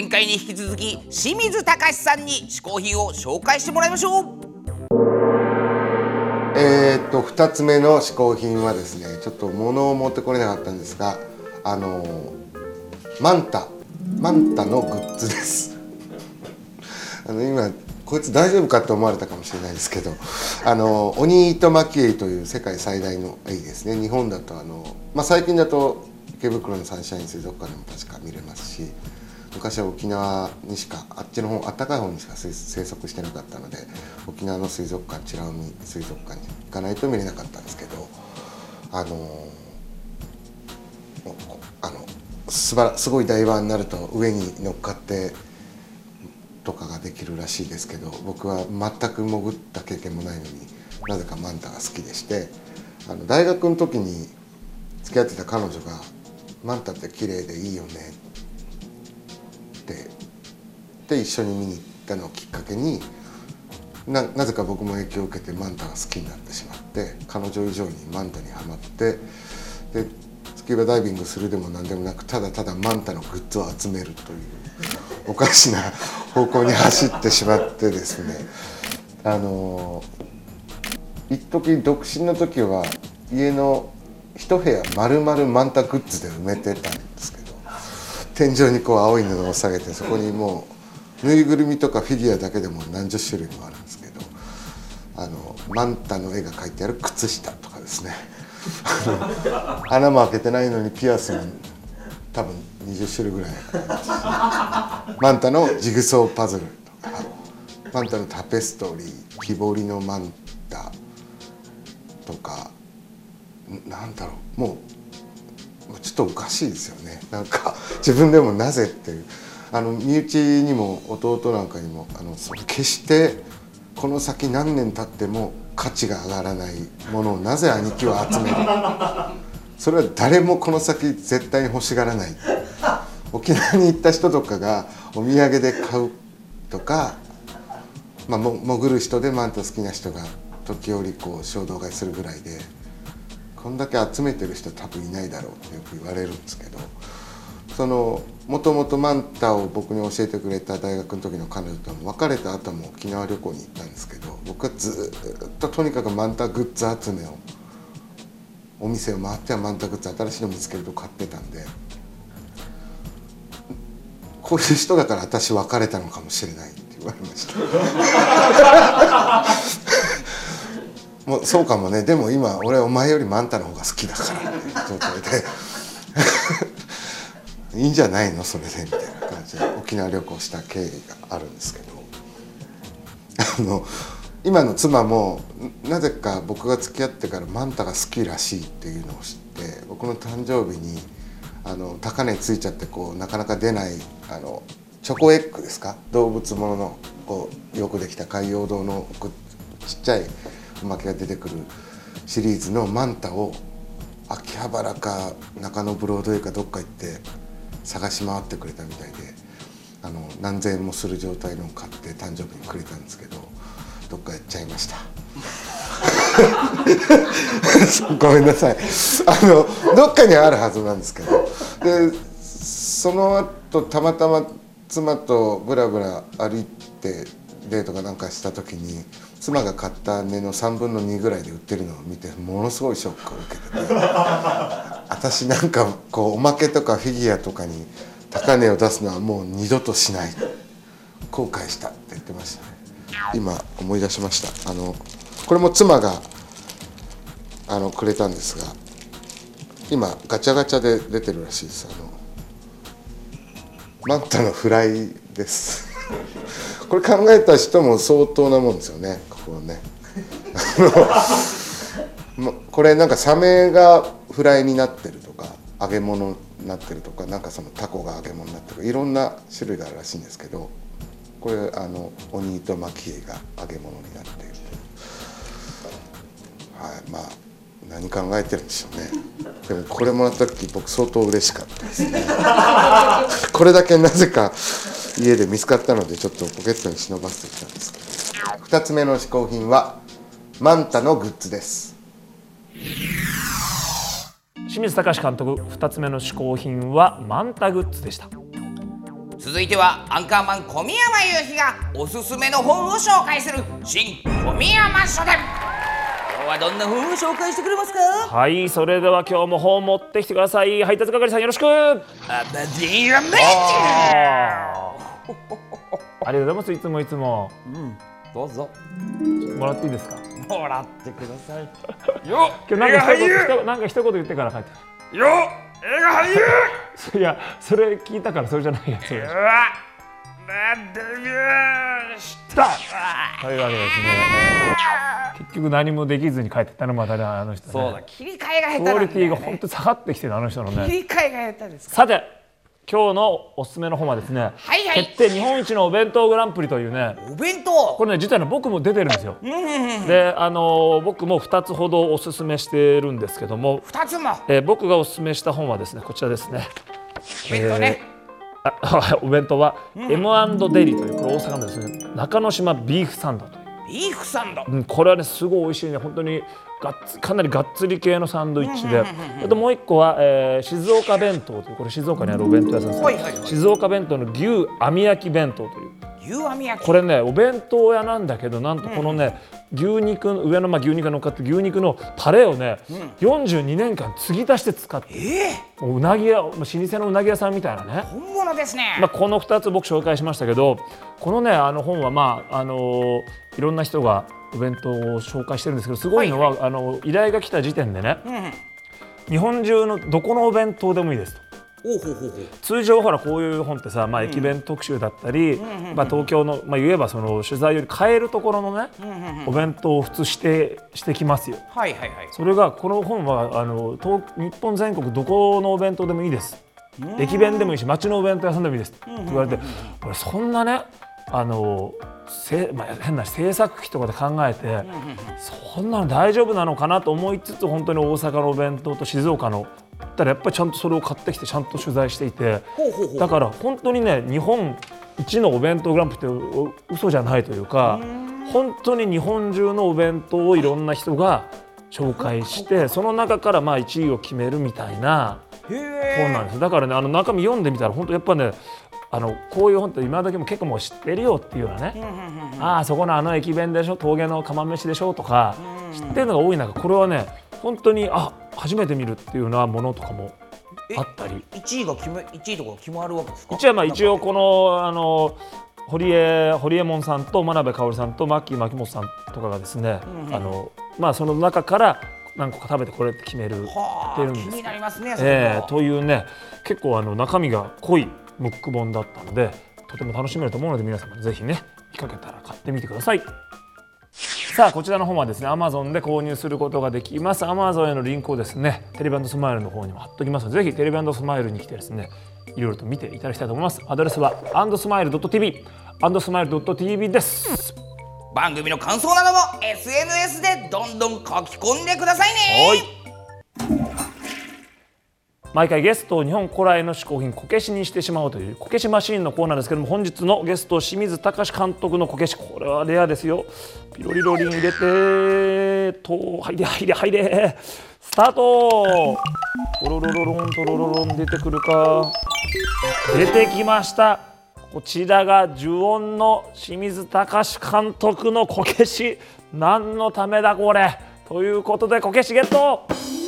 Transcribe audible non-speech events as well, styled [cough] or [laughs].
前回に引き続き清水隆さんに嗜好品を紹介してもらいましょう。えー、っと2つ目の嗜好品はですねちょっと物を持ってこれなかったんですがあのマンタ。マンタのグッズです。[laughs] あの今こいつ大丈夫かと思われたかもしれないですけどあのオニートマキエイという世界最大のエイですね。日本だとあの、まあ、最近だと池袋のサンシャイン水族館でも確か見れますし昔は沖縄にしかあっちの方あったかい方にしか生息してなかったので沖縄の水族館美ら海水族館に行かないと見れなかったんですけどあのあのすばらすごいダイバーになると上に乗っかってとかができるらしいですけど僕は全く潜った経験もないのになぜかマンタが好きでしてあの大学の時に付き合ってた彼女が「マンタって綺麗でいいよね」ってで一緒に見に行ったのをきっかけにななぜか僕も影響を受けてマンタが好きになってしまって彼女以上にマンタにはまってでスキューバダイビングするでも何でもなくただただマンタのグッズを集めるというおかしな方向に走ってしまってですね。あの一時独身の時は家の一部屋丸々マンタグッズで埋めてたんですけど天井にこう青い布を下げてそこにもうぬいぐるみとかフィギュアだけでも何十種類もあるんですけどあのマンタの絵が描いてある靴下とかですね。[laughs] 穴も開けてないのにピアスも多分20種類ぐらいマンタのジグソーパズルとかマンタのタペストリー木彫りのマンタとかなんだろうもうちょっとおかしいですよね。なんか自分でもなぜっていう。あの身内にも弟なんかにもあの決してこの先何年経っても価値が上がらないものをなぜ兄貴は集める？それは誰もこの先絶対に欲しがらない。沖縄に行った人とかがお土産で買うとか、まあ、も潜る人でマント好きな人が時折こう衝動買いするぐらいでこんだけ集めてる人多分いないだろうってよく言われるんですけど。そのもともとマンタを僕に教えてくれた大学の時の彼女とも別れた後も沖縄旅行に行ったんですけど僕はずっととにかくマンタグッズ集めをお店を回ってはマンタグッズ新しいの見つけると買ってたんでこういう人だから私別れたのかもしれないって言われました。[laughs] もうそうかもね。でも今俺お前よりマンタの方が好きだからっていう状態でいいんじゃないの？それでみたいな感じで沖縄旅行した経緯があるんですけど。あの今の妻もなぜか僕が付き合ってからマンタが好きらしいっていうのを知って僕の誕生日にあの高値ついちゃってこうなかなか出ないあのチョコエッグですか？動物もののこうよくできた海洋堂のちっちゃいおまけが出てくるシリーズのマンタを秋葉原か中野ブロードウェイかどっか行って探し回ってくれたみたいであの何千円もする状態のを買って誕生日にくれたんですけどどっかやっちゃいました。[laughs] ごめんなさい。あのどっかにあるはずなんですけど。でその後たまたま妻とブラブラ歩いてデートかなんかした時に妻が買った値の3分の2ぐらいで売ってるのを見てものすごいショックを受けてて。[laughs] 私なんかこうおまけとかフィギュアとかに高値を出すのはもう二度としない。後悔したって言ってましたね。今思い出しました。あのこれも妻があのくれたんですが今ガチャガチャで出てるらしいです。あのマンタのフライですこれ考えた人も相当なもんですよね。ここね。これなんかサメがフライになってるとか揚げ物になってるとかなんかそのタコが揚げ物になってるとかいろんな種類があるらしいんですけどこれあのオニとマキエが揚げ物になっているはいまあ何考えてるんでしょうね。でもこれもらった時僕相当嬉しかったですね。これだけなぜか家で見つかったのでちょっとポケットに忍ばせてきたんですけど。2つ目の嗜好品はマンタのグッズです。清水隆監督2つ目の嗜好品はマンタグッズでした。続いてはアンカーマン小宮山雄飛がおすすめの本を紹介する新小宮山書店。今日はどんな本を紹介してくれますか？はいそれでは今日も本持ってきてください。配達係さんよろしくありがとうございます。いつもいつも。どうぞ。もらっていいですか？もらってください。[laughs] よ今日なんか一言なんか一言言ってから帰って。よ映画俳優！いやそれ聞いたからそれじゃないやつ。うわデビューした？というわけでですね結局何もできずに帰ってったのまたねあの人ね。そうだ切り替えが下手クオリなんだよ、ね、ティが本当に下がってきてるあの人の切ねり替えが下手ですさて今日のおすすめの本はですね、はいはい。決定日本一のお弁当グランプリというねお弁当。これね実はね僕も出てるんですよ。であのー僕も2つほどおすすめしてるんですけども、二つも。えー僕がおすすめした本はですねこちらですね。お弁当ね、あ [laughs] お弁当は M& デリというこれ大阪のですね中之島ビーフサンドという。ビーフサンドうん、これはねすごい美味しいね。本当にがっつかなりがっつり系のサンドイッチで。あともう一個は、えー静岡弁当というこれ静岡にあるお弁当屋さんです静岡弁当の牛網焼き弁当という牛網焼き。これねお弁当屋なんだけどなんとこのね、牛肉の上のまあ牛肉が乗っかって牛肉のタレをね、42年間継ぎ足して使ってええ。もううなぎ屋老舗のうなぎ屋さんみたいなね、本物ですね、まあ、この2つ僕紹介しましたけどこのねあの本はまああのーいろんな人がお弁当を紹介してるんですけどすごいのは、あの依頼が来た時点でね、日本中のどこのお弁当でもいいですと。通常ほらこういう本ってさ、まあ、駅弁特集だったり、まあ、東京の、まあ、言えばその取材より買えるところのね、お弁当を普通してしてきますよ。はいはいはい。それがこの本はあの東日本全国どこのお弁当でもいいです。駅弁でもいいし町のお弁当屋さんでもいいです。って言われて俺そんなねあのせ、まあ、変な制作費とかで考えてそんなの大丈夫なのかなと思いつつ本当に大阪のお弁当と静岡のたらやっぱりちゃんとそれを買ってきてちゃんと取材していてだから本当にね日本一のお弁当グランプリってう嘘じゃないというか本当に日本中のお弁当をいろんな人が紹介してその中からまあ1位を決めるみたいなへ本なんです。だからねあの中身読んでみたら本当やっぱねあのこういう本って今時も結構もう知ってるよっていうようなね。ああそこのあの駅弁でしょ峠の釜飯でしょとか知ってるのが多い中これはね本当にあ初めて見るっていうようなものとかもあったり。1位が決め1位とか決まるわけですか？一応まあ一応このあの堀江堀江門さんと真鍋かおりさんとマッキー牧本さんとかがですね、あのまあその中から何個か食べてこれって決めるはあってるんです。気になりますねえーというね結構あの中身が濃いムック本だったのでとても楽しめると思うので皆様ぜひね見かけたら買ってみてください。さあこちらの本はですね Amazon で購入することができます。Amazon へのリンクをですねテレビスマイルの方にも貼っておきますのでぜひテレビスマイルに来てですねいろいろと見ていただきたいと思います。アドレスは andsmile.tv andsmile.tv です。番組の感想なども SNS でどんどん書き込んでくださいね。はい毎回ゲストを日本古来の嗜好品こけしにしてしまおうというこけしマシーンのコーナーですけども本日のゲスト清水隆監督のこけしこれはレアですよ。ピロリロリン入れてと入れ入れ入れスタート。トロロロロントロロロン出てくるか。出てきました。こちらが呪音の清水隆監督のこけし。何のためだこれ。ということでこけしゲット。